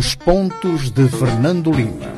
Os pontos de Fernando Lima.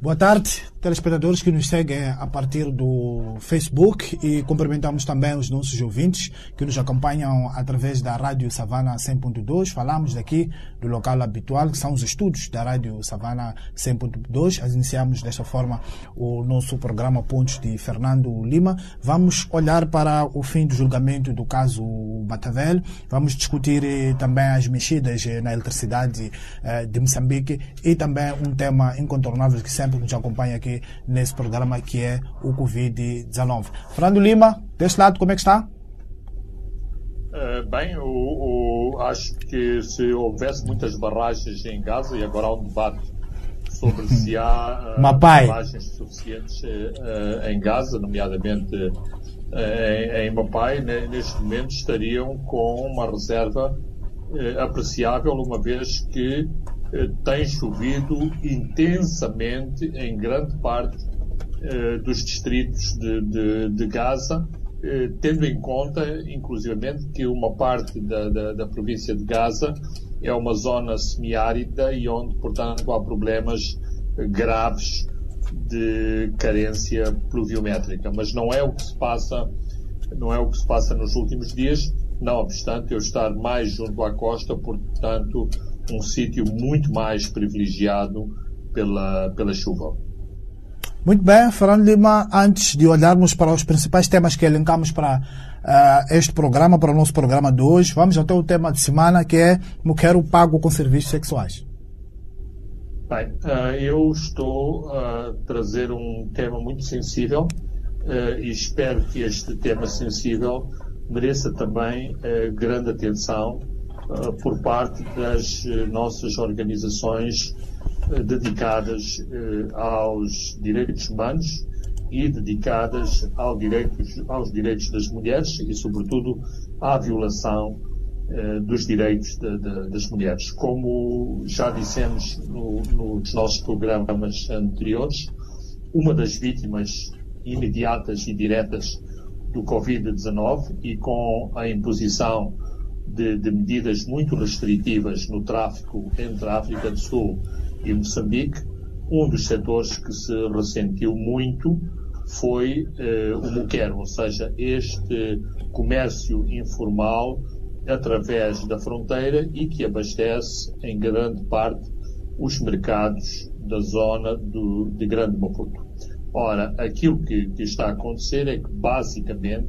Boa tarde, telespectadores que nos seguem a partir do Facebook e cumprimentamos também os nossos ouvintes que nos acompanham através da Rádio Savana 100.2. Falamos daqui do local habitual, que são os estudos da Rádio Savana 100.2. Iniciamos desta forma o nosso programa Pontos de Fernando Lima. Vamos olhar para o fim do julgamento do caso Batavel. Vamos discutir eh, também as mexidas eh, na eletricidade eh, de Moçambique e também um tema incontornável que sempre nos acompanha aqui nesse programa que é o Covid-19. Fernando Lima, deste lado, como é que está? Uh, bem, o, o, acho que se houvesse muitas barragens em Gaza, e agora há um debate sobre se há uh, barragens suficientes uh, em Gaza, nomeadamente em, em Mapai, neste momento estariam com uma reserva apreciável, uma vez que tem chovido intensamente em grande parte eh, dos distritos de, de, de Gaza, eh, tendo em conta, inclusivamente, que uma parte da, da, da província de Gaza é uma zona semiárida e onde, portanto, há problemas graves de carência pluviométrica. Mas não é o que se passa, não é o que se passa nos últimos dias, não obstante eu estar mais junto à costa, portanto, um sítio muito mais privilegiado pela, pela chuva. Muito bem, Fernando Lima, antes de olharmos para os principais temas que elencamos para uh, este programa, para o nosso programa de hoje, vamos até o tema de semana que é Quero Pago com Serviços Sexuais. Bem, uh, eu estou a trazer um tema muito sensível uh, e espero que este tema sensível mereça também grande atenção por parte das eh, nossas organizações eh, dedicadas aos direitos humanos e dedicadas direitos, aos direitos das mulheres e, sobretudo, à violação dos direitos de, de, das mulheres. Como já dissemos no, nos nossos programas anteriores, uma das vítimas imediatas e diretas do Covid-19 e com a imposição de, de, medidas muito restritivas no tráfico entre a África do Sul e Moçambique, um dos setores que se ressentiu muito foi eh, o muquero, ou seja, este comércio informal através da fronteira e que abastece em grande parte os mercados da zona do, de Grande Maputo. Ora, aquilo que, que está a acontecer é que basicamente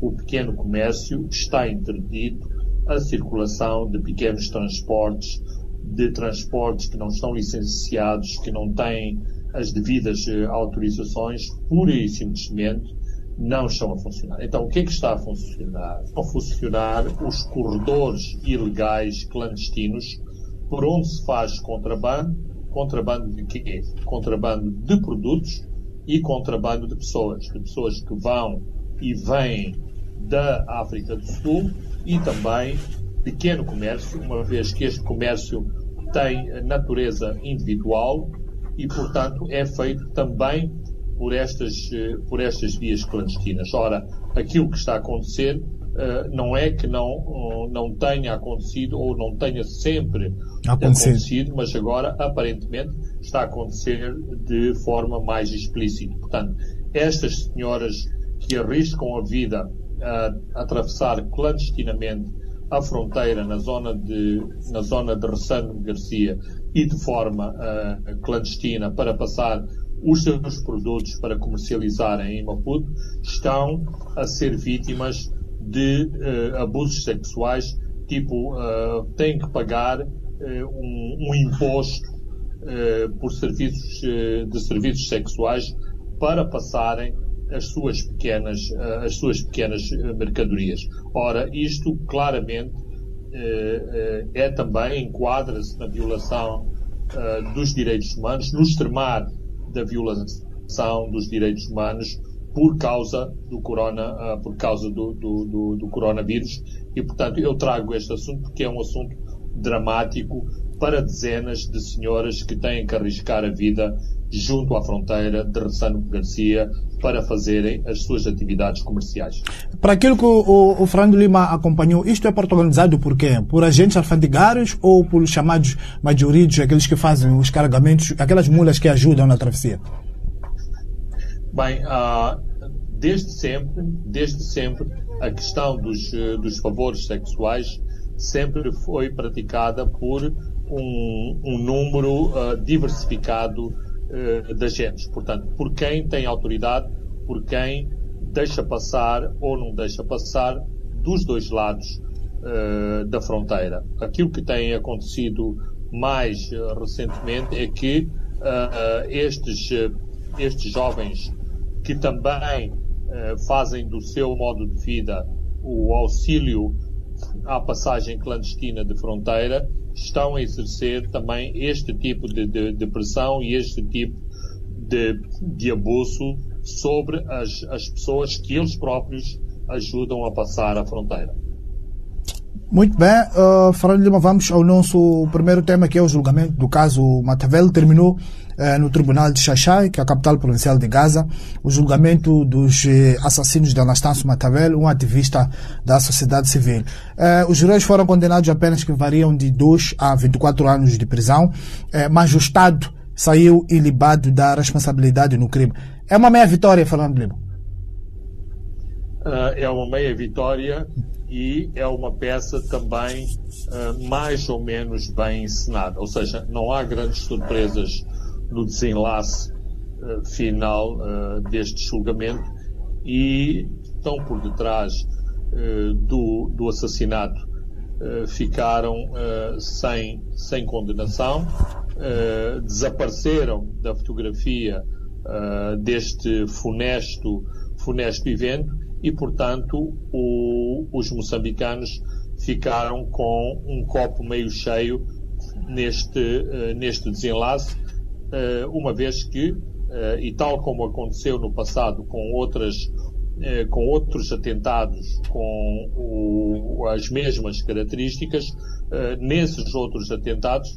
o pequeno comércio está interdito a circulação de pequenos transportes, de transportes que não estão licenciados, que não têm as devidas eh, autorizações, pura e simplesmente não estão a funcionar. Então, o que é que está a funcionar? Estão a funcionar os corredores ilegais clandestinos por onde se faz contrabando. Contrabando de quê? Contrabando de produtos e contrabando de pessoas. De pessoas que vão e vêm da África do Sul e também pequeno comércio, uma vez que este comércio tem natureza individual e, portanto, é feito também por estas, por estas vias clandestinas. Ora, aquilo que está a acontecer uh, não é que não, uh, não tenha acontecido ou não tenha sempre acontecido. acontecido, mas agora, aparentemente, está a acontecer de forma mais explícita. Portanto, estas senhoras que arriscam a vida a atravessar clandestinamente a fronteira na zona de, na zona de Ressano Garcia e de forma uh, clandestina para passar os seus produtos para comercializarem em Maputo, estão a ser vítimas de uh, abusos sexuais, tipo, uh, têm que pagar um, um, imposto por serviços de serviços sexuais para passarem as suas pequenas, eh, as suas pequenas eh, mercadorias. Ora, isto claramente eh, é também, enquadra-se na violação dos direitos humanos, no extremar da violação dos direitos humanos por causa do corona, por causa do, do, do, do coronavírus e, portanto, eu trago este assunto porque é um assunto dramático para dezenas de senhoras que têm que arriscar a vida junto à fronteira de Ressano Garcia para fazerem as suas atividades comerciais. Para aquilo que o, o Fernando Lima acompanhou, isto é protagonizado por quem? Por agentes alfandegários ou por chamados majorídeos, aqueles que fazem os carregamentos, aquelas mulas que ajudam na travessia? Bem, uh, desde sempre, desde sempre, a questão dos, dos favores sexuais sempre foi praticada por um, um número uh, diversificado uh, de agentes. Portanto, por quem tem autoridade, por quem deixa passar ou não deixa passar dos dois lados uh, da fronteira. Aquilo que tem acontecido mais recentemente é que estes, estes jovens que também fazem do seu modo de vida o auxílio à passagem clandestina de fronteira estão a exercer também este tipo de, de, de pressão e este tipo de, de abuso sobre as, as pessoas que eles próprios ajudam a passar a fronteira. Muito bem, uh, Fernando Lima, vamos ao nosso primeiro tema, que é o julgamento do caso Matavel. Terminou uh, no Tribunal de Xaxai, que é a capital provincial de Gaza, o julgamento dos uh, assassinos de Anastácio Matavel, um ativista da sociedade civil. Uh, os juros foram condenados a penas que variam de 2 a 24 anos de prisão, mas o Estado saiu ilibado da responsabilidade no crime. É uma meia vitória, Fernando Lima? é uma meia vitória e é uma peça também uh, mais ou menos bem encenada. Ou seja, não há grandes surpresas no desenlace uh, final uh, deste julgamento e estão por detrás do, do, assassinato ficaram sem, sem condenação, desapareceram da fotografia deste funesto, funesto evento e, portanto, o, os moçambicanos ficaram com um copo meio cheio neste, uh, neste desenlace, uh, uma vez que, uh, e tal como aconteceu no passado com outras com outros atentados com o, as mesmas características, nesses outros atentados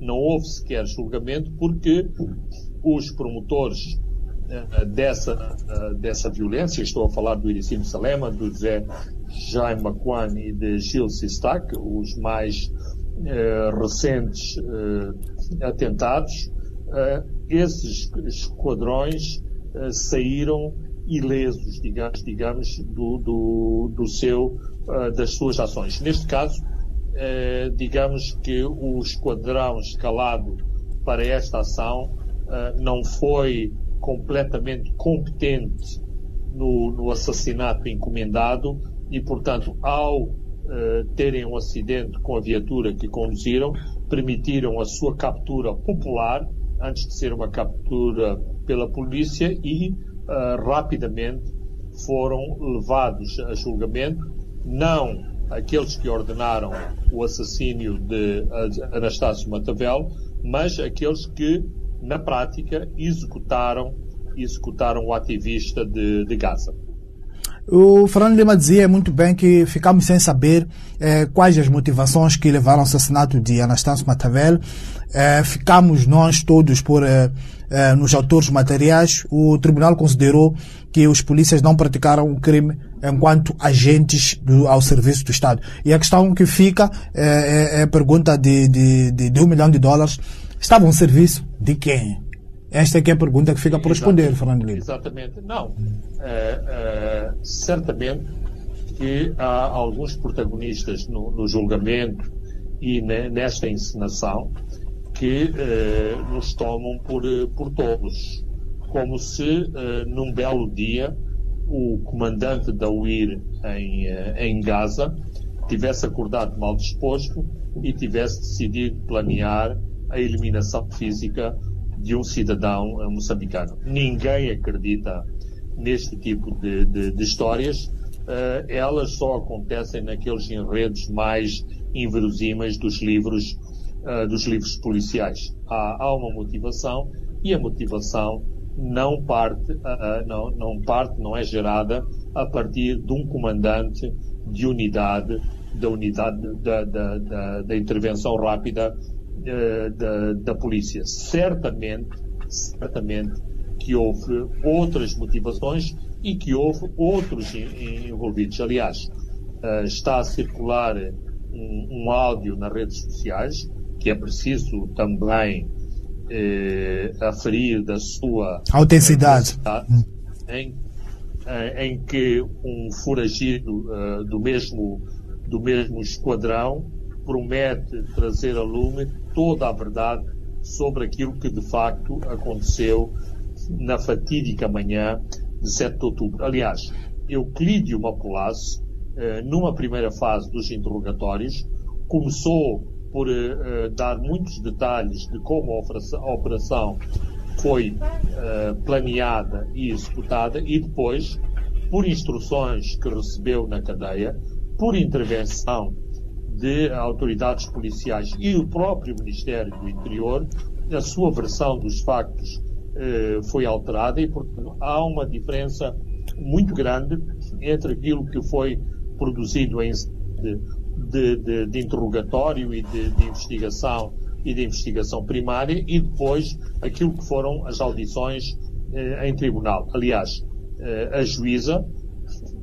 não houve sequer julgamento porque os promotores eh, dessa, eh, dessa violência. Estou a falar do Iricino Salema, do Zé Jaime Macuan e de Gil Sistak, os mais eh, recentes atentados. esses esquadrões saíram ilesos, digamos, digamos do, do, do seu, das suas ações. Neste caso, digamos que o esquadrão escalado para esta ação não foi completamente competente no, no assassinato encomendado e, portanto, ao uh, terem um acidente com a viatura que conduziram, permitiram a sua captura popular antes de ser uma captura pela polícia e uh, rapidamente foram levados a julgamento, não aqueles que ordenaram o assassínio de Anastácio Matavel, mas aqueles que na prática, executaram, executaram o ativista de, de Gaza. O Fernando Lima dizia muito bem que ficamos sem saber eh, quais as motivações que levaram ao assassinato de Anastácio Matavel. Eh, ficamos nós todos por eh, nos autores materiais. O tribunal considerou que os polícias não praticaram o crime enquanto agentes do, ao serviço do Estado. E a questão que fica é, a pergunta de, de, de, de um milhão de dólares Estava um serviço de quem? Esta é que é a pergunta que fica por responder, Fernando Lima. Exatamente. Não. É, é, certamente que há alguns protagonistas no, no julgamento e ne, nesta encenação que é, nos tomam por, por todos. Como se, num belo dia, o comandante da UIR em, em Gaza tivesse acordado mal disposto e tivesse decidido planear a eliminação física de um cidadão moçambicano. Ninguém acredita neste tipo de, de, de histórias. Uh, elas só acontecem naqueles enredos mais inverosímeis dos livros, uh, dos livros policiais. Há, há, uma motivação e a motivação não parte, uh, não, não parte, não é gerada a partir de um comandante de unidade, da unidade da, da, da, da intervenção rápida da, da polícia. Certamente certamente que houve outras motivações e que houve outros envolvidos. Aliás, uh, está a circular um, um, áudio nas redes sociais que é preciso também eh, aferir da sua autenticidade em, eh, em que um foragido uh, do mesmo do mesmo esquadrão promete trazer a lume toda a verdade sobre aquilo que de facto aconteceu na fatídica manhã de 7 de outubro. Aliás, Euclídio Mapulasse, eh, numa primeira fase dos interrogatórios, começou por eh, dar muitos detalhes de como a operação foi eh, planeada e executada e depois, por instruções que recebeu na cadeia, por intervenção de autoridades policiais e o próprio Ministério do Interior, a sua versão dos factos eh, foi alterada e, portanto, há uma diferença muito grande entre aquilo que foi produzido em de, de, de, de interrogatório e de, investigação e de investigação primária e depois aquilo que foram as audições eh, em tribunal. Aliás, eh, a juíza,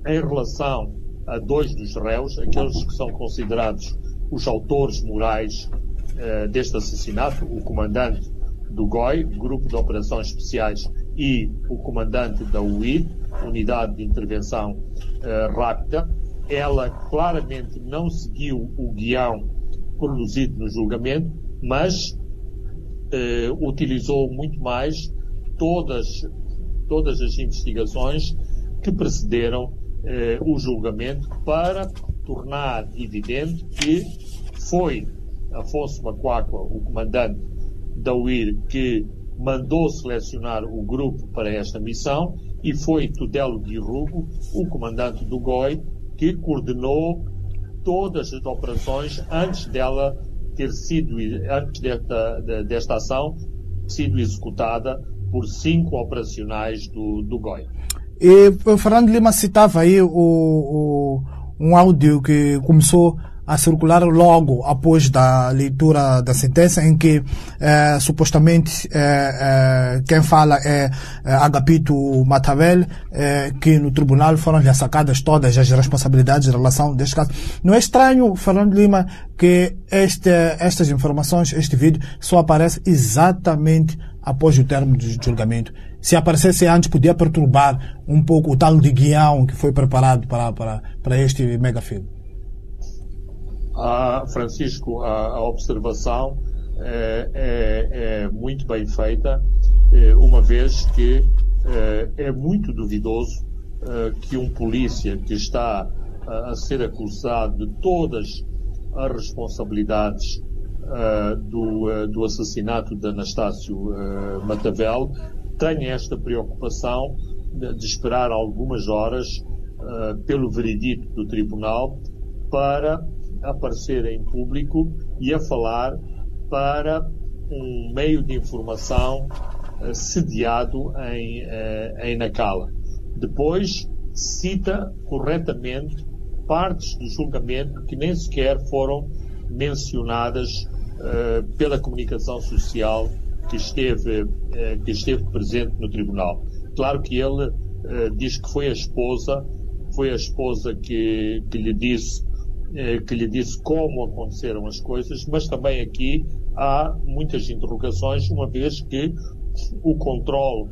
em relação a dois dos réus, aqueles que são considerados os autores morais eh, deste assassinato, o comandante do GOI, Grupo de Operações Especiais, e o comandante da UID, Unidade de Intervenção uh, Rápida, ela claramente não seguiu o guião produzido no julgamento, mas uh, utilizou muito mais todas, todas as investigações que precederam uh, o julgamento para tornar evidente que foi Afonso Macuacua, o comandante da UIR que mandou selecionar o grupo para esta missão e foi Tudelo de Rugo, o comandante do GOI, que coordenou todas as operações antes dela ter sido, antes desta, desta ação, sido executada por cinco operacionais do, do GOI. E Fernando Lima citava aí o, o, um áudio que começou a circular logo após da leitura da sentença, em que eh, supostamente eh, eh, quem fala é Agapito Matavel, que no tribunal foram lhe sacadas todas as responsabilidades em relação deste caso. Não é estranho, Fernando Lima, que este, estas informações, este vídeo, só aparece exatamente após o término do julgamento. Se aparecesse antes, podia perturbar um pouco o tal de guião que foi preparado para, para, para este mega filme. Ah, Francisco, a, a observação é, é, é, muito bem feita, é, uma vez que é, é muito duvidoso é, que um polícia que está a ser acusado de todas as responsabilidades do, do, assassinato de Anastácio Matavel tenha esta preocupação de, de esperar algumas horas pelo veredito do tribunal para aparecer em público e a falar para um meio de informação uh, sediado em, uh, em Nacala. Depois cita corretamente partes do julgamento que nem sequer foram mencionadas uh, pela comunicação social que esteve, que esteve presente no tribunal. Claro que ele diz que foi a esposa, foi a esposa que, que lhe disse eh, que lhe disse como aconteceram as coisas, mas também aqui há muitas interrogações, uma vez que o controle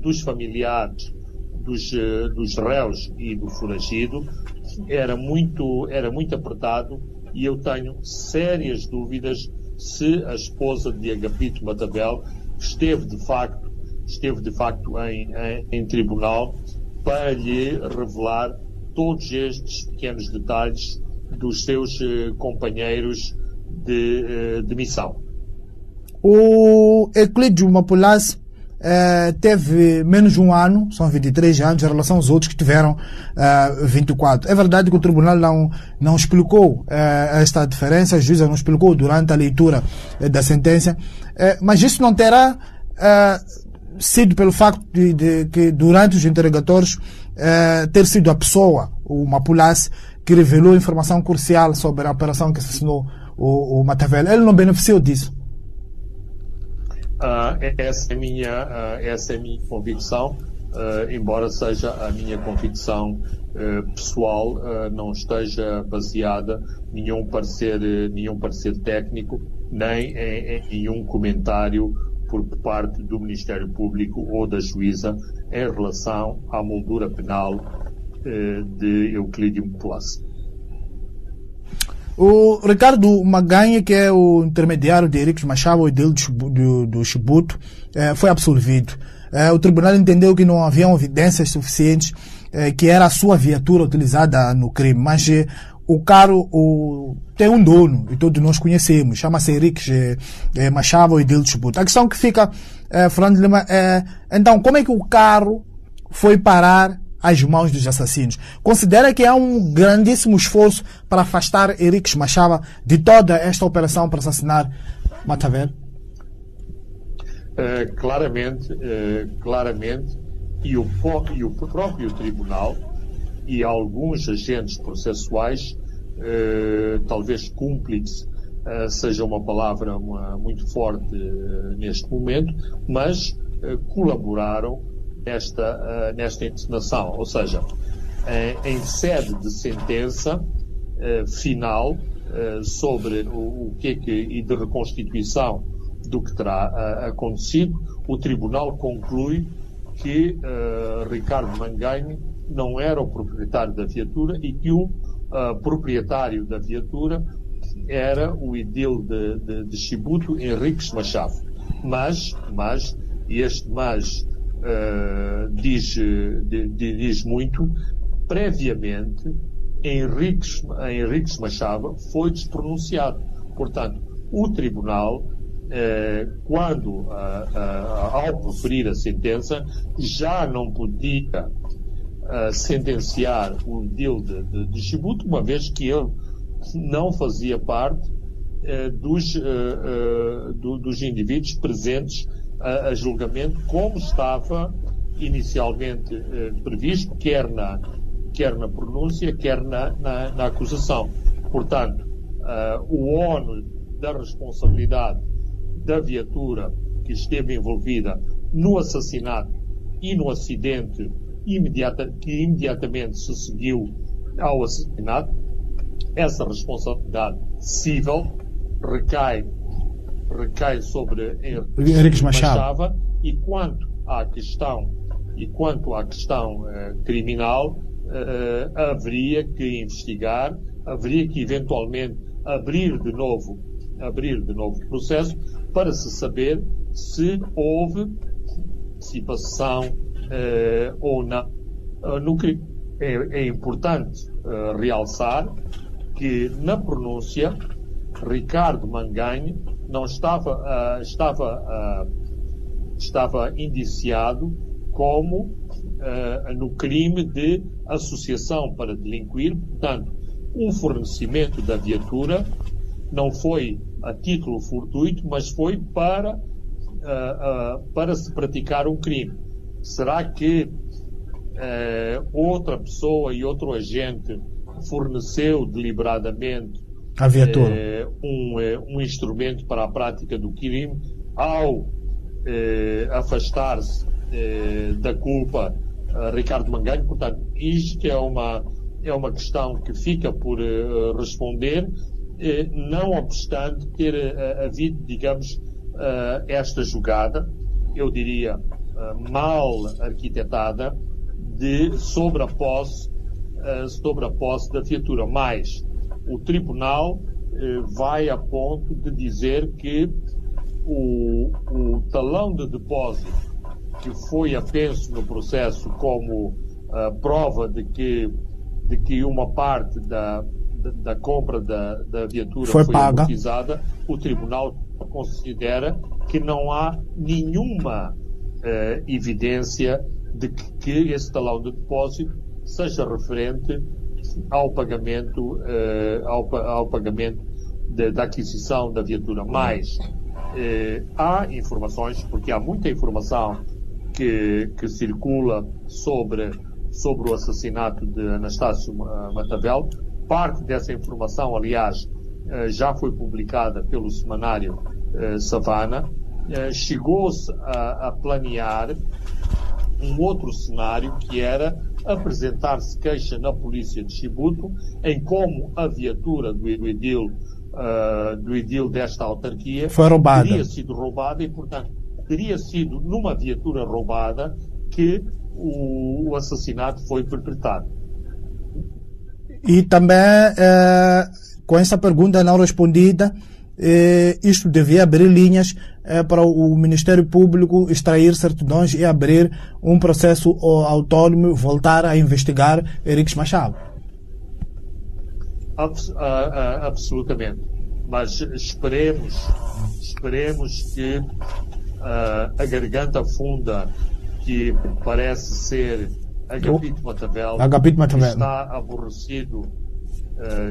dos familiares dos, dos réus e do foragido era muito, era muito apertado e eu tenho sérias dúvidas se a esposa de Agapito Matabel esteve de facto, esteve de facto em, em, em tribunal para lhe revelar todos estes pequenos detalhes dos seus eh, companheiros de, eh, de missão. O Euclides Mapulas eh, teve menos de um ano, são 23 anos, em relação aos outros que tiveram eh, 24. É verdade que o tribunal não, não explicou eh, esta diferença, a juíza não explicou durante a leitura da sentença, mas isso não terá sido pelo facto de, de, que durante os interrogatórios ter sido a pessoa, o Mapulas, que revelou informação crucial sobre a operação que assassinou o, o Matavel. Ele não beneficiou disso? Uh, essa, é minha, uh, essa é a minha convicção, uh, embora seja a minha convicção pessoal, não esteja baseada nenhum parecer, nenhum parecer técnico, nem em, em nenhum comentário por parte do Ministério Público ou da juíza em relação à moldura penal de Euclídio Plus. O Ricardo Maganha, que é o intermediário de Ericos Machado e dele do, Chibuto, eh, foi absolvido. Eh, o tribunal entendeu que não haviam evidências suficientes eh, que era a sua viatura utilizada no crime, mas o carro o, tem um dono, e todos nós conhecemos, chama-se Henrique eh, Machado e do Chibuto. A questão que fica, Fernando Lima, é, então, como é que o carro foi parar às mãos dos assassinos. Considera que há um grandíssimo esforço para afastar Henrique Machava de toda esta operação para assassinar Matavel? Uh, claramente, uh, claramente, e o, e o, próprio tribunal e alguns agentes processuais, uh, talvez cúmplices seja uma palavra uma, muito forte neste momento, mas colaboraram nesta, uh, nesta encenação. Ou seja, em, em sede de sentença uh, final sobre o, o, que é que, e de reconstituição do que terá acontecido, o Tribunal conclui que Ricardo Manganho não era o proprietário da viatura e que o proprietário da viatura era o idil de, de, de Chibuto, Henriques Machado. Mas, mas, este mas uh, diz, diz muito, previamente Henriques, Henriques Machado foi despronunciado. Portanto, o Tribunal, uh, quando, ao proferir a sentença, já não podia sentenciar o deal de, de, de Chibuto, uma vez que ele não fazia parte dos, do, dos indivíduos presentes a, a julgamento como estava inicialmente eh, previsto, quer na, quer na pronúncia, quer na, na, na acusação. Portanto, uh, o ONU da responsabilidade da viatura que esteve envolvida no assassinato e no acidente imediata, que imediatamente se seguiu ao assassinato, essa responsabilidade civil recai recai sobre Henriques Machado. e quanto à questão e quanto à questão eh, criminal eh, haveria que investigar, haveria que eventualmente abrir de novo abrir de novo processo para se saber se houve participação eh, ou não no crime. É, é importante realçar que na pronúncia Ricardo Manganho não estava, uh, estava, uh, estava indiciado como uh, no crime de associação para delinquir. Portanto, o fornecimento da viatura não foi a título fortuito, mas foi para, para se praticar um crime. Será que outra pessoa e outro agente forneceu deliberadamente a viatura. É, um, é, um instrumento para a prática do crime ao é, afastar-se da culpa Ricardo Manganho. Portanto, isto é uma, é uma questão que fica por responder, não obstante ter havido, digamos, esta jogada, eu diria, mal arquitetada, de sobre a posse, sobre a posse da viatura. Mais, o tribunal eh, vai a ponto de dizer que o, o talão de depósito que foi apenso no processo como uh, prova de que, de que uma parte da, da, da compra da, da viatura foi, foi paga. amortizada, o tribunal considera que não há nenhuma uh, evidência de que, que esse talão de depósito seja referente ao pagamento, uh, ao, ao, pagamento de, da aquisição da viatura. Mas uh, há informações, porque há muita informação que, que circula sobre, sobre o assassinato de Anastácio Matavel. Parte dessa informação, aliás, uh, já foi publicada pelo semanário Savana chegou-se a, a planear um outro cenário que era apresentar-se queixa na polícia de Chibuto em como a viatura do Edil, uh, do Edil desta autarquia Foi roubada. teria sido roubada e, portanto, teria sido numa viatura roubada que o, o assassinato foi perpetrado. E também, eh, com essa pergunta não respondida, eh, isto devia abrir linhas eh, para o Ministério Público extrair certidões e abrir um processo autônomo, voltar a investigar Henriques Machado. Abs, absolutamente. Mas esperemos, esperemos que uh, a garganta funda, que parece ser Agapito Matavel, Agapito Matavel. está aborrecido,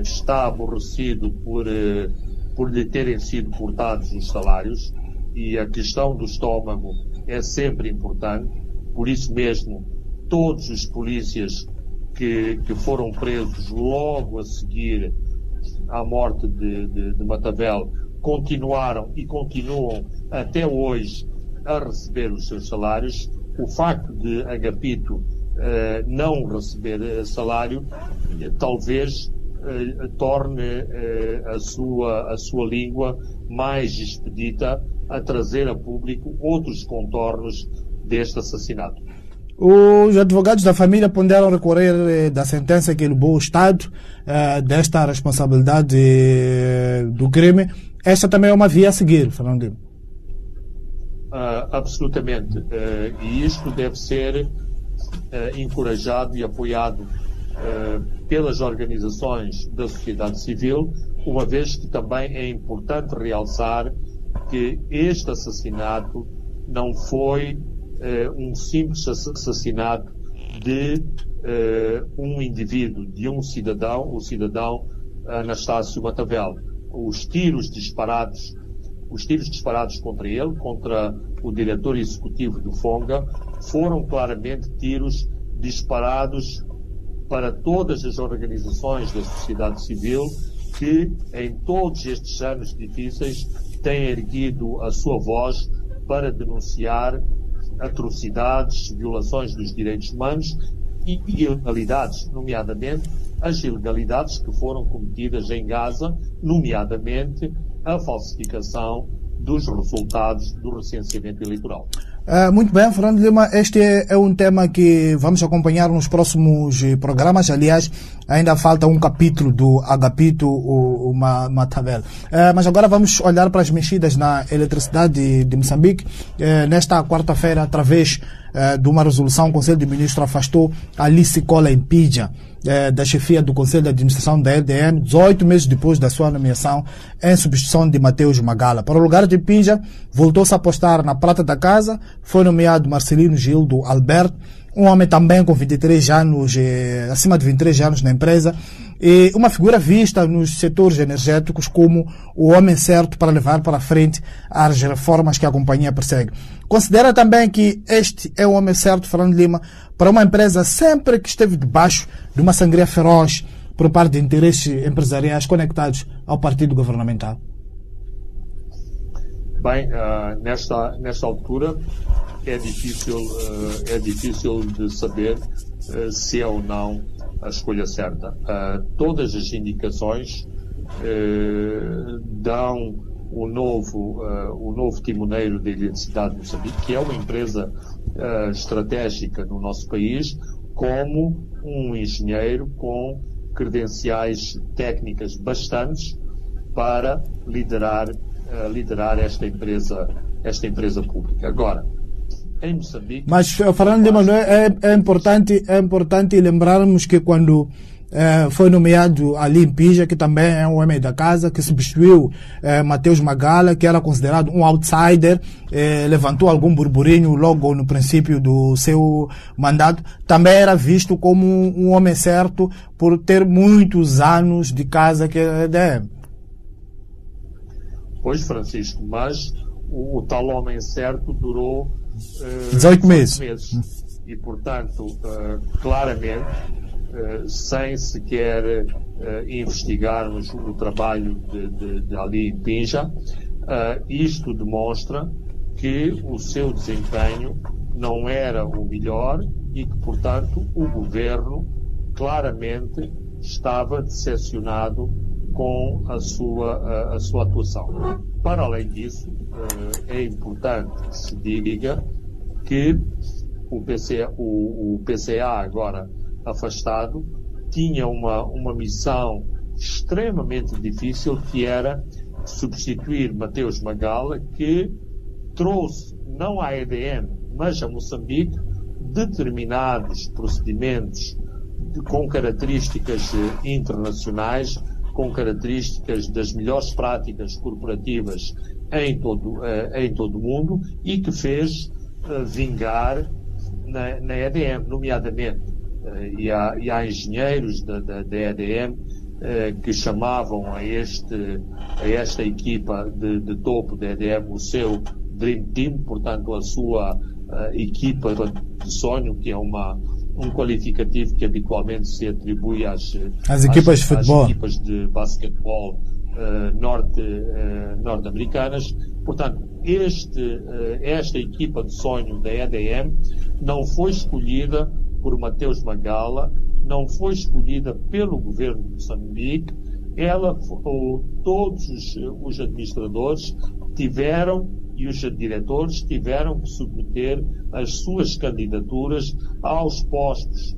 está aborrecido por, por lhe terem sido cortados os salários e a questão do estômago é sempre importante. Por isso mesmo, todos os polícias que, que foram presos logo a seguir à morte de, de, de Matavel continuaram e continuam até hoje a receber os seus salários. O facto de Agapito eh, não receber eh, salário eh, talvez torne eh, a, sua, a sua língua mais expedita a trazer a público outros contornos deste assassinato. Os advogados da família ponderam recorrer eh, da sentença que elevou o Estado eh, desta responsabilidade eh, do crime. Esta também é uma via a seguir, Fernando. Uh, absolutamente. E isto deve ser encorajado e apoiado pelas organizações da sociedade civil, uma vez que também é importante realçar que este assassinato não foi um simples assassinato de um indivíduo, de um cidadão, o cidadão Anastácio Matavel. Os tiros disparados os tiros disparados contra ele, contra o diretor executivo do FONGA, foram claramente tiros disparados para todas as organizações da sociedade civil que, em todos estes anos difíceis, têm erguido a sua voz para denunciar atrocidades, violações dos direitos humanos e ilegalidades, nomeadamente as ilegalidades que foram cometidas em Gaza, nomeadamente a falsificação dos resultados do recenseamento eleitoral. Uh, muito bem, Fernando Lima, este é, é, um tema que vamos acompanhar nos próximos eh, programas. Aliás, ainda falta um capítulo do Agapito, o, o Matavel. Uh, mas agora vamos olhar para as mexidas na eletricidade de, Moçambique. Uh, nesta quarta-feira, através de uma resolução, o Conselho de Ministros afastou Alice Cola Empija da chefia do Conselho de Administração da LDN, 18 meses depois da sua nomeação em substituição de Mateus Magala. Para o lugar de Pinja, voltou-se a apostar na prata da casa, foi nomeado Marcelino Gildo Alberto, um homem também com 23 anos, eh, acima de 23 anos na empresa, e uma figura vista nos setores energéticos como o homem certo para levar para frente as reformas que a companhia persegue. Considera também que este é o homem certo, Fernando Lima, para uma empresa sempre que esteve debaixo de uma sangria feroz por parte de interesses empresariais conectados ao partido governamental? Bem, uh, nesta, nesta altura é difícil, uh, é difícil de saber uh, se é ou não a escolha certa. todas as indicações dão o novo, o novo timoneiro da Identidade de Moçambique, que é uma empresa estratégica no nosso país, como um engenheiro com credenciais técnicas bastantes para liderar, uh, liderar esta empresa, esta empresa pública. Agora, em Moçambique. Mas, falando de Manuel, é, é, importante, é importante lembrarmos que quando eh, foi nomeado Ali Impija, que também é um homem da casa, que substituiu eh, Mateus Magala, que era considerado um outsider, eh, levantou algum burburinho logo no princípio do seu mandato. Também era visto como um, homem certo por ter muitos anos de casa que é EDM. Pois, Francisco, mas o, o tal homem certo durou 18 meses. meses. E, portanto, claramente, eh, sem sequer uh, investigarmos o trabalho de, de, de Ali Pinja. Uh, isto demonstra que o seu desempenho não era o melhor e que, portanto, o governo claramente estava decepcionado com a sua, a, a sua atuação. Para além disso, eh, é importante que se diga que o PCA, o, o PCA agora afastado, tinha uma, uma missão extremamente difícil que era substituir Mateus Magala, que trouxe não à EDM, mas a Moçambique, determinados procedimentos de, com características eh, internacionais, com características das melhores práticas corporativas em todo, uh, em todo o mundo e que fez uh, vingar na, na, EDM, nomeadamente. Uh, e, há, e, há, engenheiros da, da, da EDM que chamavam a, este, a esta equipa de, de topo da EDM o seu Dream Team, portanto, a sua equipa de sonho, que é uma, um qualificativo que habitualmente se atribui às, equipas às, de futebol. Às equipas de basquetebol uh, norte, uh, norte-americanas. Portanto, este, esta equipa de sonho da EDM não foi escolhida por Mateus Magala, não foi escolhida pelo governo de Moçambique, ela, ou, todos os, os administradores tiveram e os diretores tiveram que submeter as suas candidaturas aos postos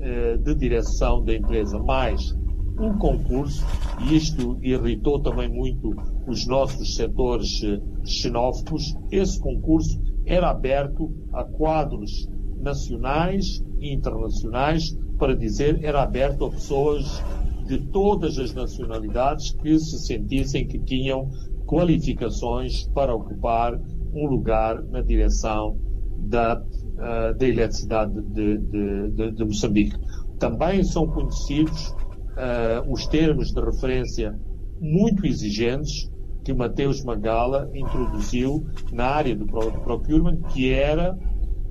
eh, de direção da empresa, mais um concurso, e isto irritou também muito os nossos setores eh, xenófobos, esse concurso era aberto a quadros nacionais e internacionais, para dizer, era aberto a pessoas de todas as nacionalidades que se sentissem que tinham qualificações para ocupar um lugar na direção da, uh, da eletricidade de, de, de, de, Moçambique. Também são conhecidos uh, os termos de referência muito exigentes que Mateus Magala introduziu na área do procurement, que era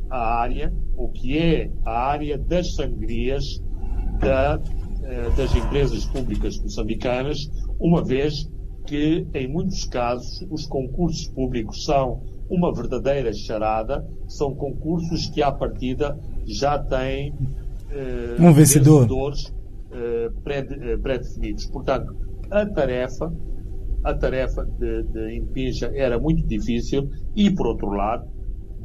a área, ou que é a área das sangrias da, uh, das empresas públicas moçambicanas, uma vez que, em muitos casos, os concursos públicos são uma verdadeira charada, são concursos que, à partida, já têm eh, um vencedor. vencedores eh, eh, pré-definidos. Portanto, a tarefa, a tarefa de, de Impinja era muito difícil e, por outro lado,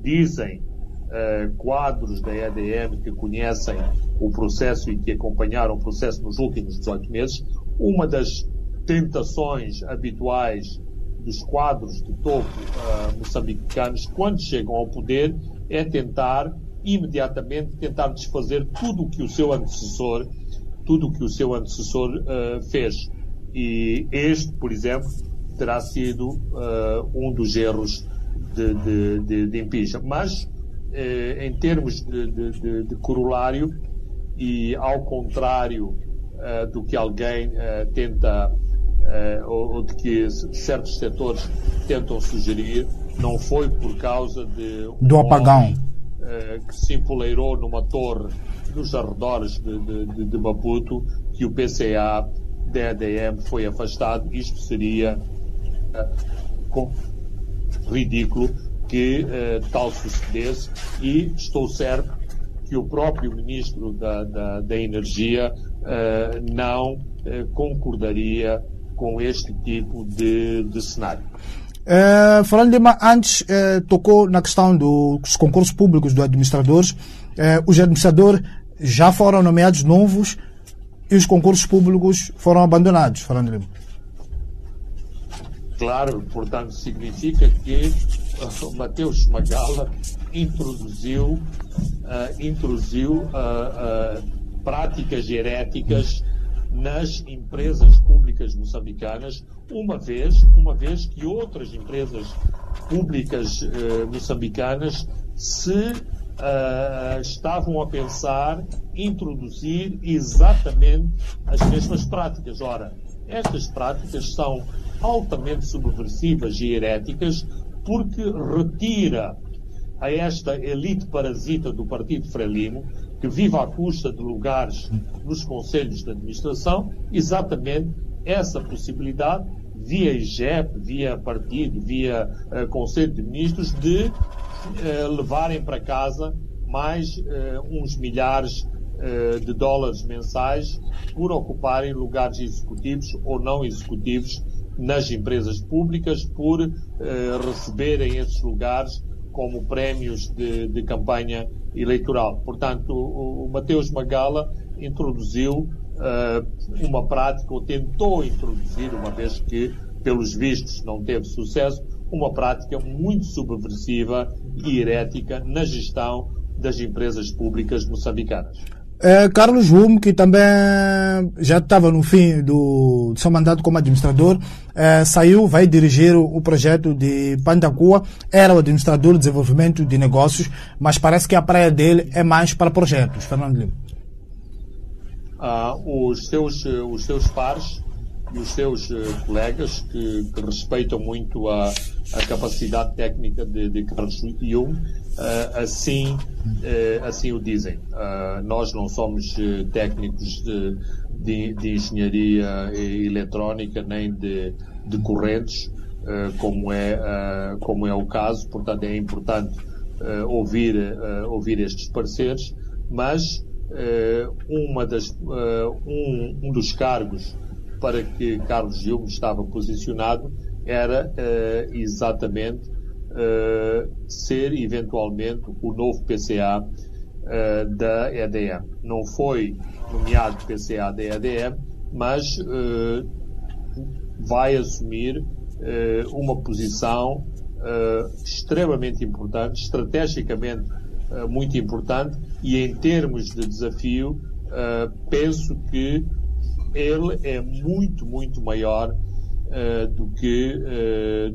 dizem eh, quadros da EDM que conhecem o processo e que acompanharam o processo nos últimos 18 meses, uma das tentações habituais dos quadros de topo uh, moçambicanos, quando chegam ao poder, é tentar imediatamente tentar desfazer tudo o que o seu antecessor, tudo o que o seu antecessor uh, fez. E este, por exemplo, terá sido uh, um dos erros de, de, de, de. Mas, em termos de, de, de, corolário, e ao contrário do que alguém tenta uh, ou, ou, de que certos setores tentam sugerir, não foi por causa de um do apagão uh, que se empoleirou numa torre nos arredores de, de, de, Maputo que o PCA da EDM foi afastado. Isto seria uh, ridículo que tal sucedesse e estou certo que o próprio Ministro da, da, da Energia não concordaria com este tipo de, de cenário. É, falando de antes, é, tocou na questão dos concursos públicos dos administradores. É, os administradores já foram nomeados novos e os concursos públicos foram abandonados, falando Lima. Claro, portanto, significa que uh, Mateus Magala introduziu, uh, introduziu uh, práticas heréticas nas empresas públicas moçambicanas, uma vez, uma vez que outras empresas públicas eh, moçambicanas se uh, estavam a pensar introduzir exatamente as mesmas práticas. Ora, estas práticas são altamente subversivas e heréticas porque retira a esta elite parasita do Partido Frelimo que vive à custa de lugares nos conselhos de administração, exatamente essa possibilidade via IGEP, via partido, via uh, Conselho de Ministros, de uh, levarem para casa mais uh, uns milhares de dólares mensais por ocuparem lugares executivos ou não executivos nas empresas públicas, por receberem esses lugares como prémios de, de campanha eleitoral. Portanto, o, o Mateus Magala introduziu uh, uma prática, ou tentou introduzir, uma vez que, pelos vistos, não teve sucesso, uma prática muito subversiva e herética na gestão das empresas públicas moçambicanas. É, Carlos Rumo, que também já estava no fim do, do seu mandato como administrador, é, saiu, vai dirigir o, o projeto de Pandacua, era o administrador de desenvolvimento de negócios, mas parece que a praia dele é mais para projetos. Fernando Lima ah, os, seus, os seus pares e os seus uh, colegas que, que, respeitam muito a, a capacidade técnica de, de Carlos uh, assim, uh, assim o dizem. nós não somos técnicos de, de, de, engenharia eletrónica nem de, de correntes, como, é, como é o caso, portanto é importante ouvir, ouvir estes pareceres, mas uma das, um, um dos cargos para que Carlos Gil estava posicionado era eh, exatamente ser eventualmente o novo PCA da EDM. Não foi nomeado PCA da EDM, mas vai assumir uma posição extremamente importante, estrategicamente uh, muito importante e em termos de desafio, uh, penso que ele é muito, muito maior uh, do que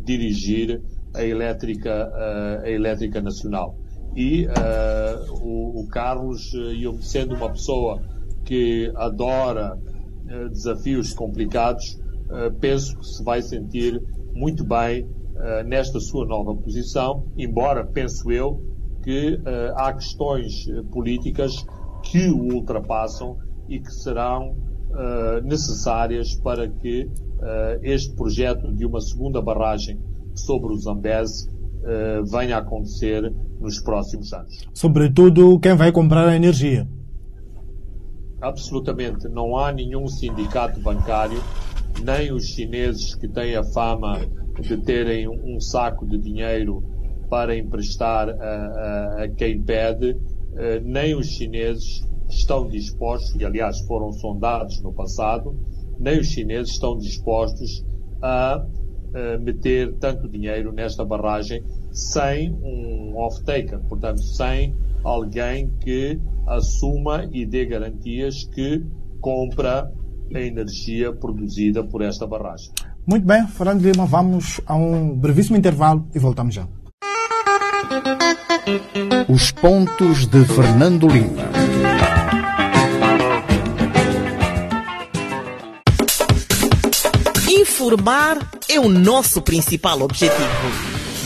dirigir a elétrica, a elétrica nacional. E o, o, Carlos, eu sendo uma pessoa que adora desafios complicados, penso que se vai sentir muito bem nesta sua nova posição, embora, penso eu, que uh, há questões eh, políticas que o ultrapassam e que serão uh, necessárias para que uh, este projeto de uma segunda barragem sobre o Zambeze venha a acontecer nos próximos anos. Sobretudo quem vai comprar a energia. Absolutamente. Não há nenhum sindicato bancário, nem os chineses que têm a fama de terem um saco de dinheiro para emprestar a, a, a quem pede, eh, nem os chineses estão dispostos, e aliás foram sondados no passado, nem os chineses estão dispostos a, meter tanto dinheiro nesta barragem sem um off-taker, portanto, sem alguém que assuma e dê garantias que compra a energia produzida por esta barragem. Muito bem, Fernando Lima, vamos a um brevíssimo intervalo e voltamos já. Os pontos de Fernando Lima. Informar é o nosso principal objetivo.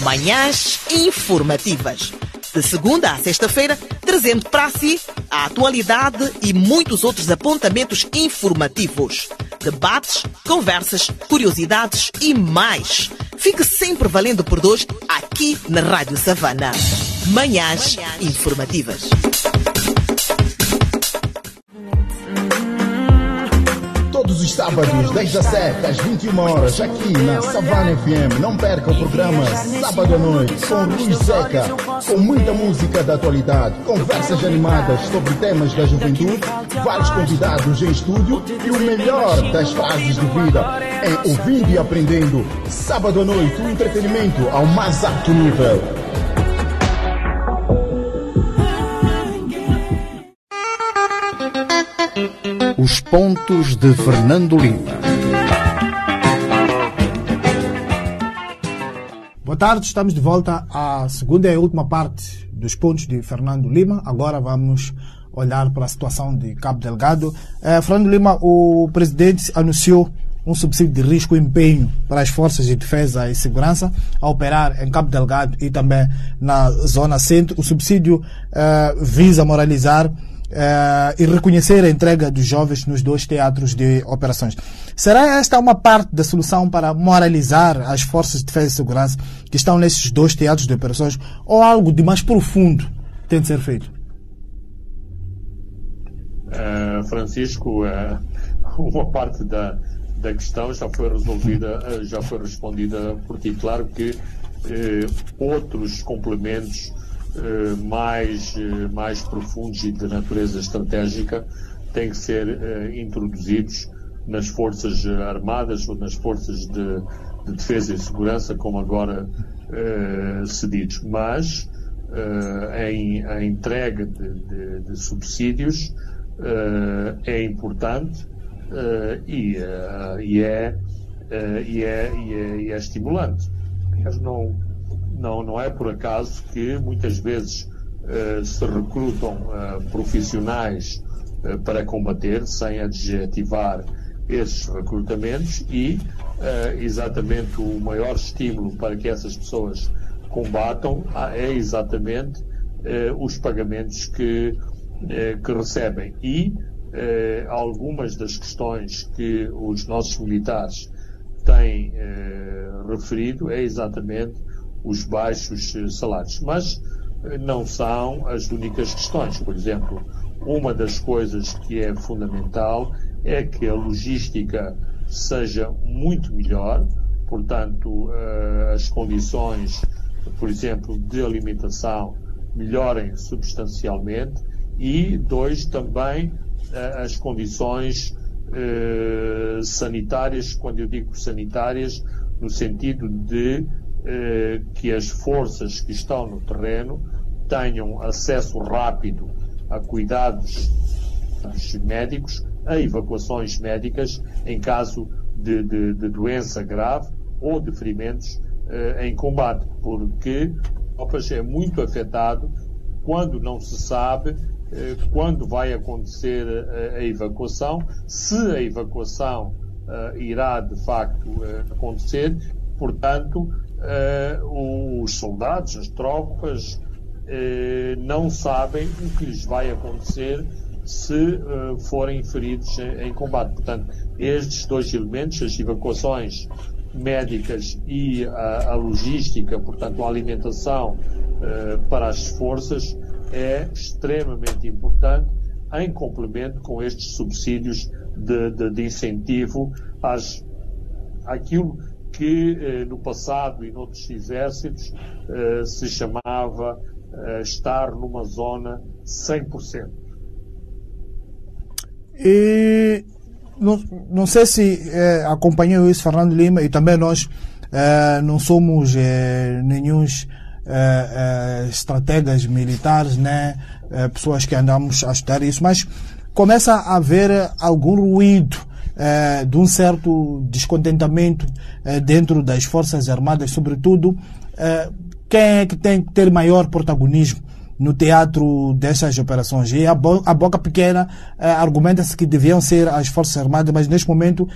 Manhãs informativas. De segunda a sexta-feira, trazendo para si a atualidade e muitos outros apontamentos informativos. Debates, conversas, curiosidades e mais. Fique sempre valendo por dois aqui na Rádio Savana. Manhãs informativas. Todos os sábados, 10 às 7 às 21 horas, aqui na Savana FM. Não perca o programa Sábado à Noite com Luiz Zeca, com muita música da atualidade, conversas animadas sobre temas da juventude, vários convidados em estúdio e o melhor das fases de vida em ouvindo e aprendendo. Sábado à noite, o entretenimento ao mais alto nível. Os pontos de Fernando Lima. Boa tarde, estamos de volta à segunda e última parte dos pontos de Fernando Lima. Agora vamos olhar para a situação de Cabo Delgado. Eh, Fernando Lima, o presidente anunciou um subsídio de risco e empenho para as forças de defesa e segurança a operar em Cabo Delgado e também na zona centro. O subsídio eh, visa moralizar uh, e reconhecer a entrega dos jovens nos dois teatros de operações. Será esta uma parte da solução para moralizar as forças de defesa e segurança que estão nesses dois teatros de operações ou algo de mais profundo tem de ser feito? Uh, Francisco, uh, uma parte da, da questão já foi resolvida, já foi respondida por ti. Claro que outros complementos mais, mais profundos e de natureza estratégica têm que ser introduzidos nas Forças Armadas ou nas Forças de, de Defesa e Segurança, como agora cedidos. Mas em, a entrega de, de, de subsídios é importante e, e, é, e, é, e, é, e é estimulante. Não, não, não é por acaso que muitas vezes se recrutam profissionais para combater, sem adjetivar esses recrutamentos e exatamente o maior estímulo para que essas pessoas combatam ah, é exatamente os pagamentos que eh, que recebem. E eh, algumas das questões que os nossos militares têm eh, referido é exatamente os baixos salários. Mas não são as únicas questões. Por exemplo, uma das coisas que é fundamental é que a logística seja muito melhor, portanto, as condições, por exemplo, de alimentação melhorem substancialmente e, dois, também eh, as condições eh, sanitárias, quando eu digo sanitárias, no sentido de eh, que as forças que estão no terreno tenham acesso rápido a cuidados médicos, a evacuações médicas em caso de, de, de doença grave ou de ferimentos eh, em combate, porque o é muito afetado quando não se sabe eh, quando vai acontecer a, a evacuação, se a evacuação uh, irá de facto uh, acontecer, portanto, uh, os soldados, as tropas, não sabem o que lhes vai acontecer se forem feridos em, em, combate. Portanto, estes dois elementos, as evacuações médicas e a, a logística, portanto, a alimentação para as forças, é extremamente importante em complemento com estes subsídios de, de, de incentivo às, àquilo que eh, no passado e noutros exércitos eh, se chamava eh, estar numa zona 100%. E não, não sei se eh, acompanhou isso, Fernando Lima, e também nós eh, não somos eh, nenhums uh, uh, estrategas militares, né? Pessoas que andamos a estudar isso, mas começa a haver algum ruído de um certo descontentamento dentro das Forças Armadas, sobretudo quem é que tem que ter maior protagonismo no teatro dessas operações. E a, bo a boca pequena argumenta-se que deviam ser as Forças Armadas, mas neste momento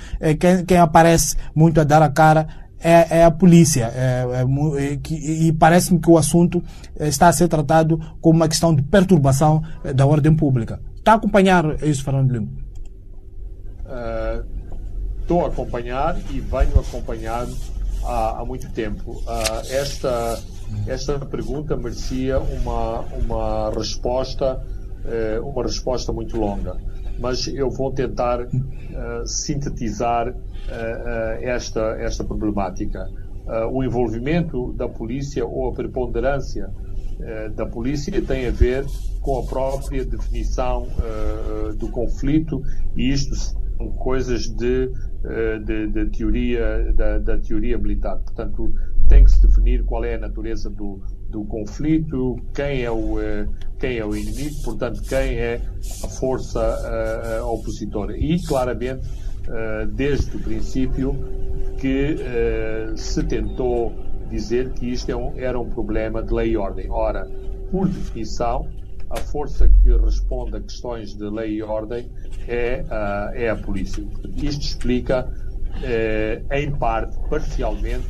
quem, aparece muito a dar a cara é, é a polícia. É, é, e parece-me que o assunto está a ser tratado como uma questão de perturbação eh, da ordem pública. Está a acompanhar isso, Fernando Lima? Estou a acompanhar e venho acompanhando há, há muito tempo. Uh, esta, esta pergunta merecia uma, uma resposta uh, uma resposta muito longa mas eu vou tentar uh, sintetizar uh, uh, esta, esta problemática. o envolvimento da polícia ou a preponderância da polícia tem a ver com a própria definição do conflito e isto coisas de, de, de teoria, da, da teoria militar. Portanto, tem que se definir qual é a natureza do, do conflito, quem é o, eh, quem é o inimigo, portanto, quem é a força uh, opositora. E, claramente, desde o princípio, que se tentou dizer que isto é um, era um problema de lei e ordem. Ora, por definição, a força que responde a questões de lei e ordem é, é a polícia. Isto explica, em parte, parcialmente,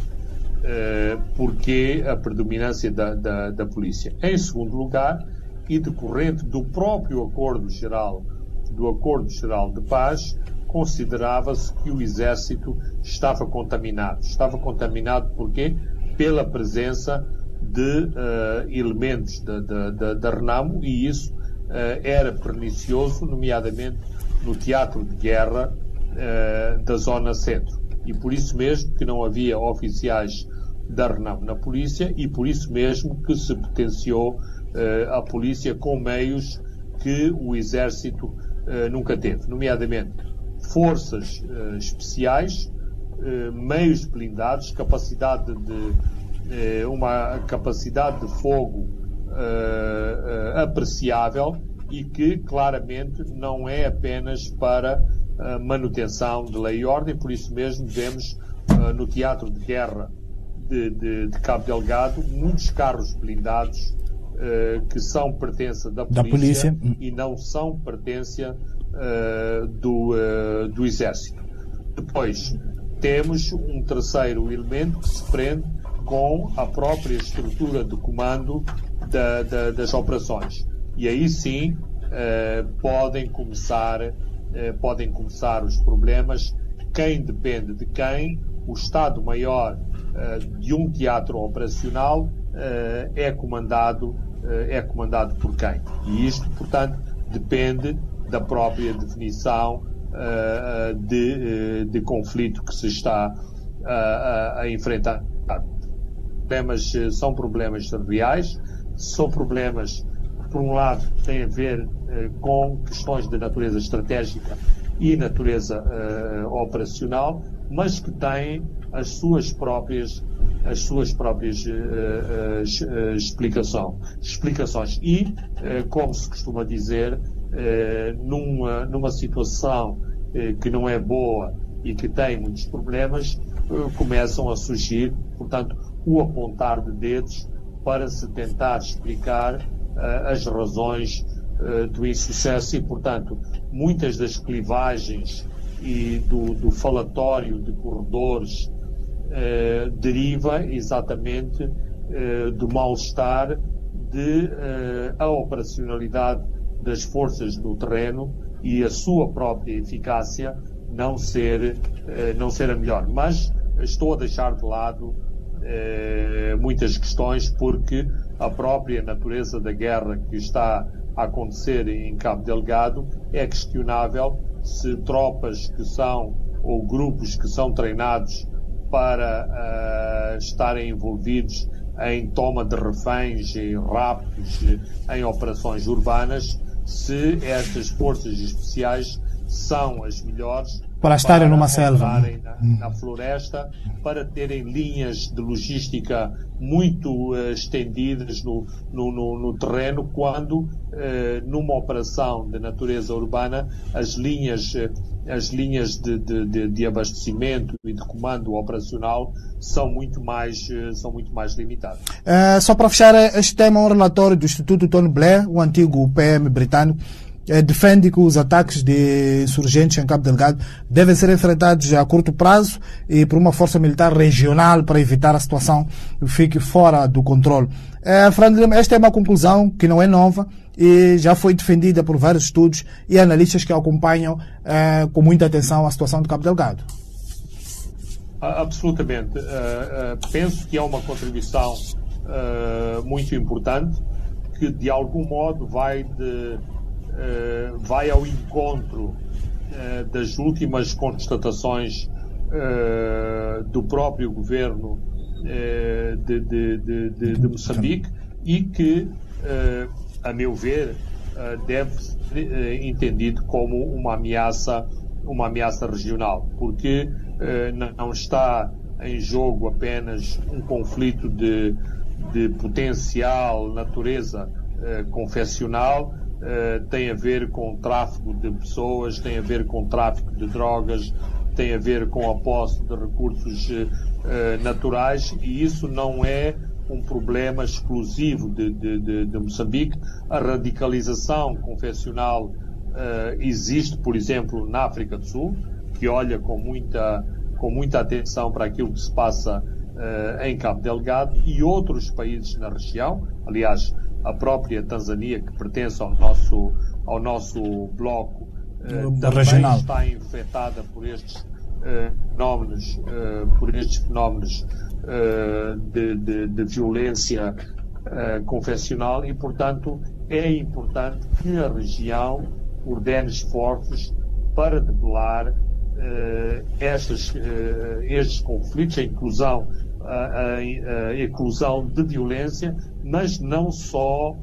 uh, porque a predominância da, da, da, polícia. Em segundo lugar, e decorrente do próprio Acordo Geral, do Acordo Geral de Paz, considerava-se que o exército estava contaminado. Estava contaminado por quê? Pela presença de uh, elementos da, da, da, Renamo e isso uh, era pernicioso, nomeadamente no teatro de guerra uh, da zona centro. E por isso mesmo que não havia oficiais da Renamo na polícia e por isso mesmo que se potenciou a polícia com meios que o exército nunca teve, nomeadamente forças especiais, meios blindados, capacidade de uma capacidade de fogo eh, eh, apreciável e que claramente não é apenas para manutenção de lei e ordem, por isso mesmo vemos no teatro de guerra de, de, de Cabo Delgado muitos carros blindados que são pertença da polícia, da polícia, e não são pertença do, do exército. Depois temos um terceiro elemento que se prende com a própria estrutura de comando da, da, das operações. E aí sim eh, podem começar eh, podem começar os problemas. Quem depende de quem? O Estado-Maior eh, de um teatro operacional eh, é comandado eh, é comandado por quem? E isto, portanto, depende da própria definição eh, de, de conflito que se está a, a enfrentar problemas eh, são problemas reais, são problemas que, por um lado, têm a ver eh, com questões de natureza estratégica e natureza uh, operacional, mas que têm as suas próprias as suas próprias explicação, explicações. E, como se costuma dizer, numa, numa situação que não é boa e que tem muitos problemas, começam a surgir, portanto, o apontar de dedos para se tentar explicar uh, as razões uh, do insucesso e, portanto, muitas das clivagens e do, do falatório de corredores uh, deriva exatamente do mal-estar de a operacionalidade das forças no terreno e a sua própria eficácia não ser, não ser a melhor. Mas estou a deixar de lado eh, muitas questões, porque a própria natureza da guerra que está a acontecer em Cabo Delgado é questionável se tropas que são ou grupos que são treinados para uh, estarem envolvidos em toma de reféns, em raptos, em operações urbanas, se estas forças especiais são as melhores para estarem numa selva. Na, na, floresta, para terem linhas de logística muito uh, estendidas no, no, no, no, terreno, quando, uh, numa operação de natureza urbana, as linhas, uh, as linhas de, de, de, abastecimento e de comando operacional são muito mais, são muito mais limitadas. só para fechar este tema, um relatório do Instituto Tony Blair, o antigo PM britânico, eh, defende que os ataques de insurgentes em Cabo Delgado devem ser enfrentados a curto prazo e por uma força militar regional para evitar a situação fique fora do controle. Eh, esta é uma conclusão que não é nova e já foi defendida por vários estudos e analistas que acompanham eh, com muita atenção a situação de Cabo Delgado. Absolutamente. Uh, uh, penso que é uma contribuição uh, muito importante que, de algum modo, vai de eh, vai ao encontro eh, das últimas constatações eh, do próprio governo de, de, de, de, Moçambique e que, a meu ver, deve ser entendido como uma ameaça, uma ameaça regional, porque não está em jogo apenas um conflito de, de potencial natureza confessional, uh, tem a ver com tráfico de pessoas, tem a ver com tráfico de drogas, tem a ver com a posse de recursos uh, naturais e isso não é um problema exclusivo de, de, de, de Moçambique. A radicalização confessional uh, existe, por exemplo, na África do Sul, que olha com muita, com muita atenção para aquilo que se passa uh, em Cabo Delgado e outros países na região. Aliás, a própria Tanzânia, que pertence ao nosso, ao nosso bloco, também regional. está infectada por estes fenómenos, por estes fenómenos de, de, de violência confessional e, portanto, é importante que a região ordene esforços para debelar uh, estas, uh, estes conflitos, a inclusão, a, a, inclusão de violência, mas não só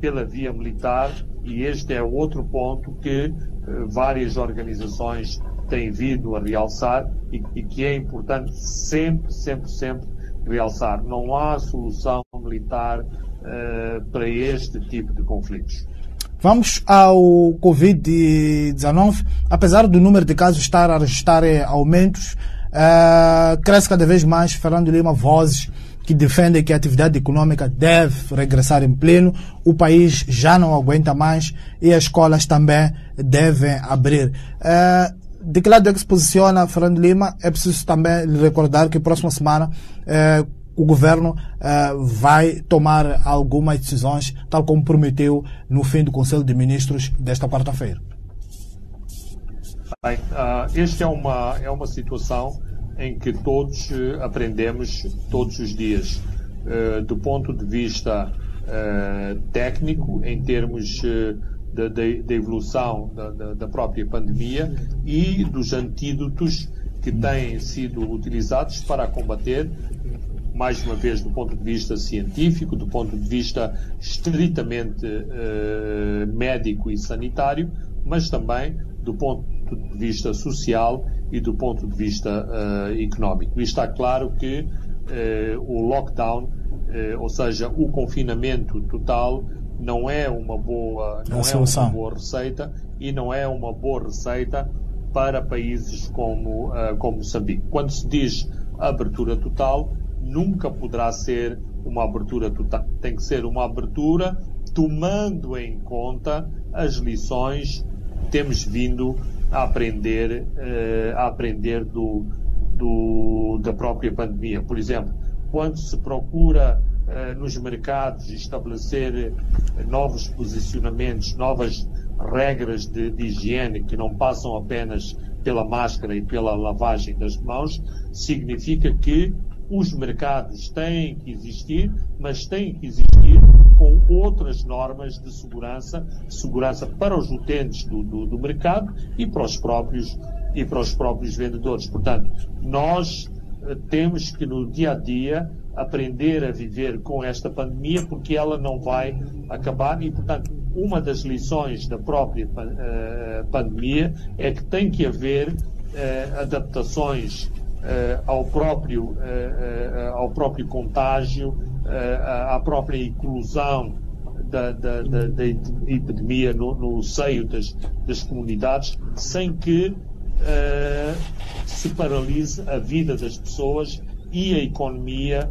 pela via militar, e este é outro ponto que uh, várias organizações têm vindo a realçar e, e, que é importante sempre, sempre, sempre realçar. Não há solução militar uh, para este tipo de conflitos. Vamos ao Covid-19. Apesar do número de casos estar a registrar eh, aumentos, uh, cresce cada vez mais, Fernando Lima, vozes que defendem que a atividade econômica deve regressar em pleno. O país já não aguenta mais e as escolas também devem abrir. Uh, de que lado é que se posiciona Fernando Lima? É preciso também lhe recordar que próxima semana uh, o governo vai tomar algumas decisões, tal como prometeu no fim do Conselho de Ministros desta quarta-feira. Uh, esta é uma, é uma situação em que todos uh, aprendemos todos os dias, do ponto de vista técnico, em termos da, evolução da, própria pandemia e dos antídotos que têm sido utilizados para combater mais uma vez do ponto de vista científico, do ponto de vista estritamente médico e sanitário, mas também do ponto de vista social e do ponto de vista uh, económico. E está claro que uh, o lockdown, ou seja, o confinamento total, não é uma boa, não é uma boa receita e não é uma boa receita para países como, como Moçambique. Quando se diz abertura total, nunca poderá ser uma abertura total. Tem que ser uma abertura tomando em conta as lições temos vindo a aprender, uh, a aprender do, do, da própria pandemia. Por exemplo, quando se procura uh, nos mercados estabelecer novos posicionamentos, novas regras de, de higiene que não passam apenas pela máscara e pela lavagem das mãos, significa que os mercados têm que existir, mas têm que existir com outras normas de segurança, segurança para os utentes do, do, do mercado e para os próprios e para os próprios vendedores. Portanto, nós eh, temos que no dia a dia aprender a viver com esta pandemia porque ela não vai acabar e, portanto, uma das lições da própria uh, pandemia é que tem que haver uh, adaptações ao, próprio, uh, uh, ao próprio contágio, à própria inclusão da, da, da, da epidemia no, no, seio das, das comunidades, sem que se paralise a vida das pessoas e a economia,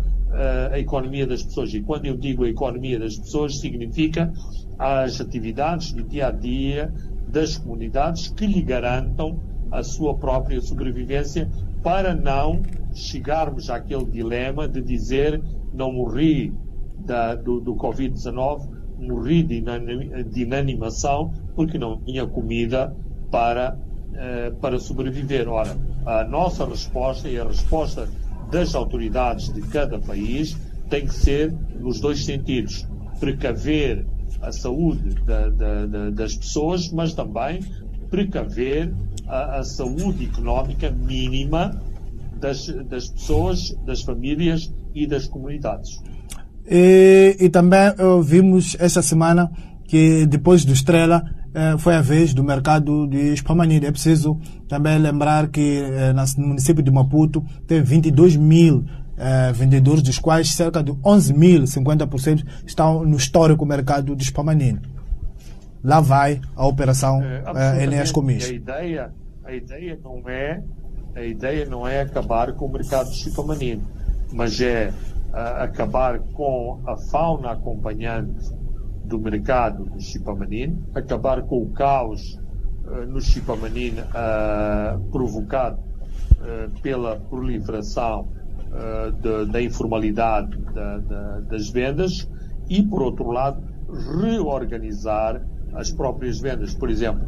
a economia das pessoas. E quando eu digo a economia das pessoas, significa as atividades do dia a dia das comunidades que lhe garantam a sua própria sobrevivência para não chegarmos àquele dilema de dizer não morri da, do, do Covid-19, morri de, de inanimação porque não tinha comida para, eh, para sobreviver. Ora, a nossa resposta e a resposta das autoridades de cada país tem que ser nos dois sentidos. Precaver a saúde da, da, da, das pessoas, mas também precaver a, a saúde económica mínima das, das pessoas, das famílias e das comunidades. E, e também uh, vimos esta semana que depois do Estrela uh, foi a vez do mercado de Espamanilha. É preciso também lembrar que uh, no município de Maputo tem 22 mil vendedores, dos quais cerca de 11 mil, 50%, estão no histórico mercado de Espamanilha lá vai a operação é, Enéas Comis. A ideia, a ideia não é a ideia não é acabar com o mercado de chipamanino, mas é uh, acabar com a fauna acompanhante do mercado do chipamanino, acabar com o caos uh, no chipamanino uh, provocado pela proliferação de, da informalidade da, da, das vendas e, por outro lado, reorganizar as próprias vendas. Por exemplo,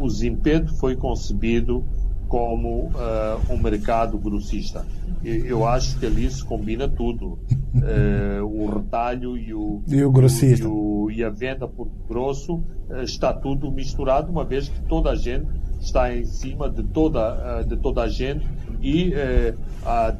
o Zimpeto foi concebido como uh, um mercado grossista. Eu acho que ali se combina tudo. Uh, o retalho e o, e o grossista. E, o, e, a venda por grosso uh, está tudo misturado, uma vez que toda a gente está em cima de toda, de toda a gente e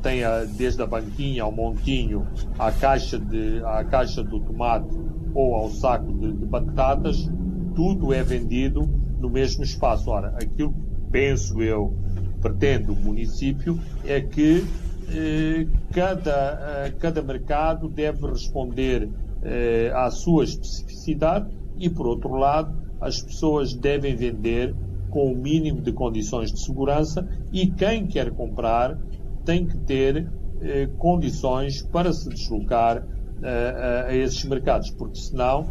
tem a, desde a banquinha ao montinho, a caixa, de, a caixa do tomate ou ao saco de, de batatas, tudo é vendido no mesmo espaço. Ora, aquilo que penso eu, pretende o município, é que eh, cada, eh, cada mercado deve responder eh, à sua especificidade e, por outro lado, as pessoas devem vender com o mínimo de condições de segurança e quem quer comprar tem que ter eh, condições para se deslocar a, a esses mercados, porque senão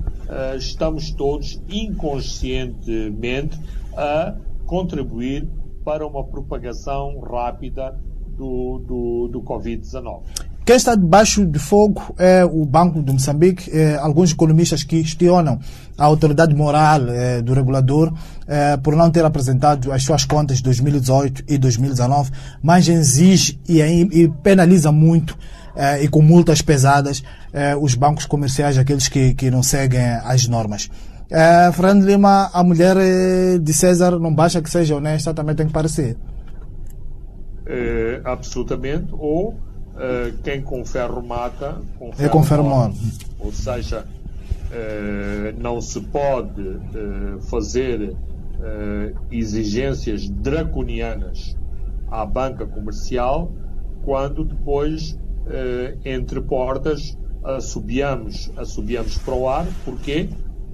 estamos todos inconscientemente a contribuir para uma propagação rápida do, do, do Covid-19. Quem está debaixo de fogo é o Banco de Moçambique. É, alguns economistas que questionam a autoridade moral é, do regulador é, por não ter apresentado as suas contas de 2018 e 2019, mas exige e, e penaliza muito e com multas pesadas os bancos comerciais, aqueles que, que não seguem as normas. É, Fernando Lima, a mulher de César não basta que seja honesta, também tem que parecer. É, absolutamente. Ou é, quem com ferro mata, com ferro, é com ferro morre. Ou seja, é, não se pode é, fazer é, exigências draconianas à banca comercial quando depois, entre portas, assobiamos, assobiamos para o ar. Porquê?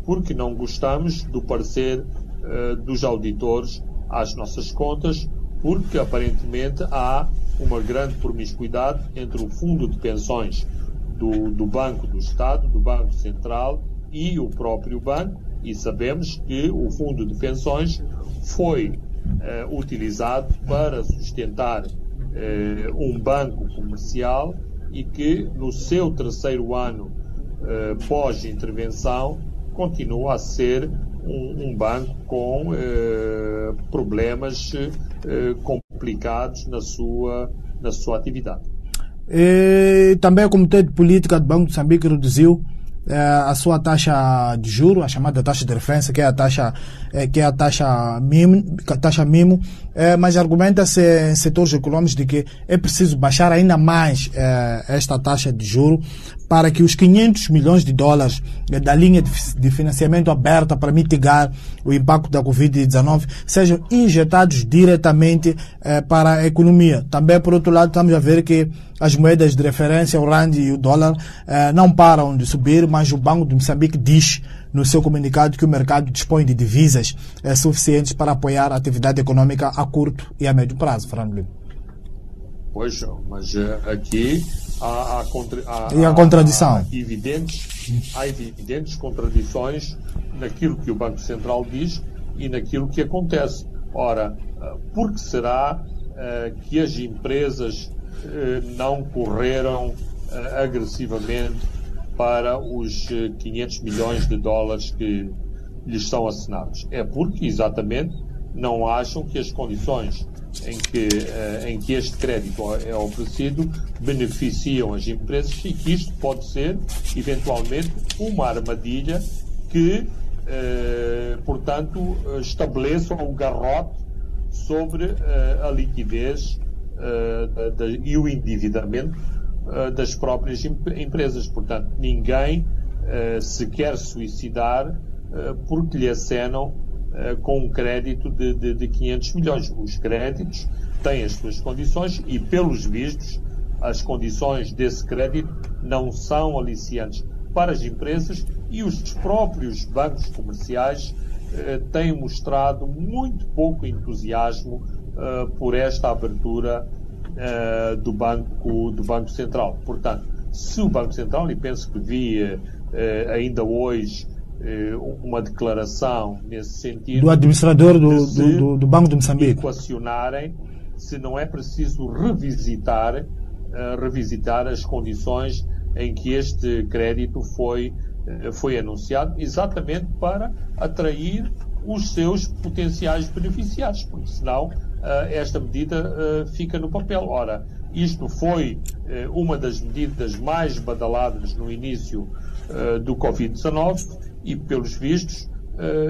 porque não gostamos do parecer uh, dos auditores às nossas contas, porque aparentemente há uma grande promiscuidade entre o fundo de pensões do, do Banco do Estado, do Banco Central e o próprio banco, e sabemos que o fundo de pensões foi uh, utilizado para sustentar uh, um banco comercial e que no seu terceiro ano pós-intervenção continua a ser um, um banco com eh, problemas eh, complicados na sua, na sua atividade. E também o Comitê de Política do Banco de Moçambique reduziu eh, a sua taxa de juro, a chamada taxa de referência, que é a taxa, eh, que é a taxa mimo, a taxa mimo eh, mas argumenta-se em setores econômicos de que é preciso baixar ainda mais esta taxa de juro para que os 500 milhões de dólares da linha de financiamento aberta para mitigar o impacto da Covid-19 sejam injetados diretamente para a economia. Também, por outro lado, estamos a ver que as moedas de referência, o RAND e o dólar, não param de subir, mas o Banco de Moçambique diz no seu comunicado que o mercado dispõe de divisas eh, suficientes para apoiar a atividade econômica a curto e a médio prazo, Fernando Lima. Pois, mas uh, aqui há, há, contra, há, e a contradição. Há, evidentes, há evidentes contradições naquilo que o Banco Central diz e naquilo que acontece. Ora, uh, por que será uh, que as empresas não correram agressivamente para os 500 eh, milhões de dólares que lhes são assinados. É porque, exatamente, não acham que as condições em que, eh, em que este crédito é oferecido beneficiam as empresas e que isto pode ser, eventualmente, uma armadilha que, eh, portanto, estabeleça um garrote sobre a liquidez e o endividamento uh, das próprias empresas. Portanto, ninguém uh, se quer suicidar uh, porque lhe acenam com um crédito de, de, de 500 milhões. Os créditos têm as suas condições e, pelos vistos, as condições desse crédito não são aliciantes para as empresas e os próprios bancos comerciais eh, têm mostrado muito pouco entusiasmo eh, por esta abertura uh, do, banco, do Banco Central. Portanto, se o Banco Central, e penso que vi uh, ainda hoje uh, uma declaração nesse sentido. Do administrador do, do, do, Banco de Moçambique. Equacionarem se não é preciso revisitar, revisitar as condições em que este crédito foi foi anunciado exatamente para atrair os seus potenciais beneficiários, porque senão esta medida fica no papel. Ora, isto foi uma das medidas mais badaladas no início do Covid-19 e, pelos vistos,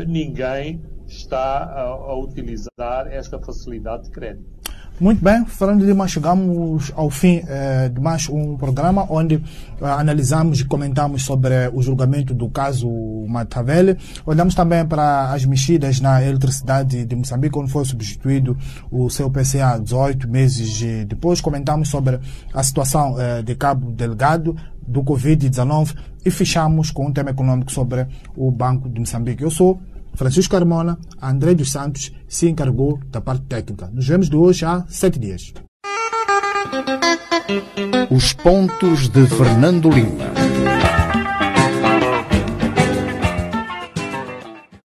ninguém está a, a utilizar esta facilidade de crédito. Muito bem, Fernando Lima, chegamos ao fim eh, de mais um programa onde eh, analisamos e comentamos sobre o julgamento do caso Matavel. Olhamos também para as mexidas na eletricidade de Moçambique, onde foi substituído o seu PCA 18 meses depois. Comentamos sobre a situação eh, de Cabo Delgado, do Covid-19 e fechamos com um tema econômico sobre o Banco de Moçambique. Eu sou Francisco Carmona, André dos Santos se encarregou da parte técnica. Nos vemos de hoje há sete dias. Os pontos de Fernando Lima.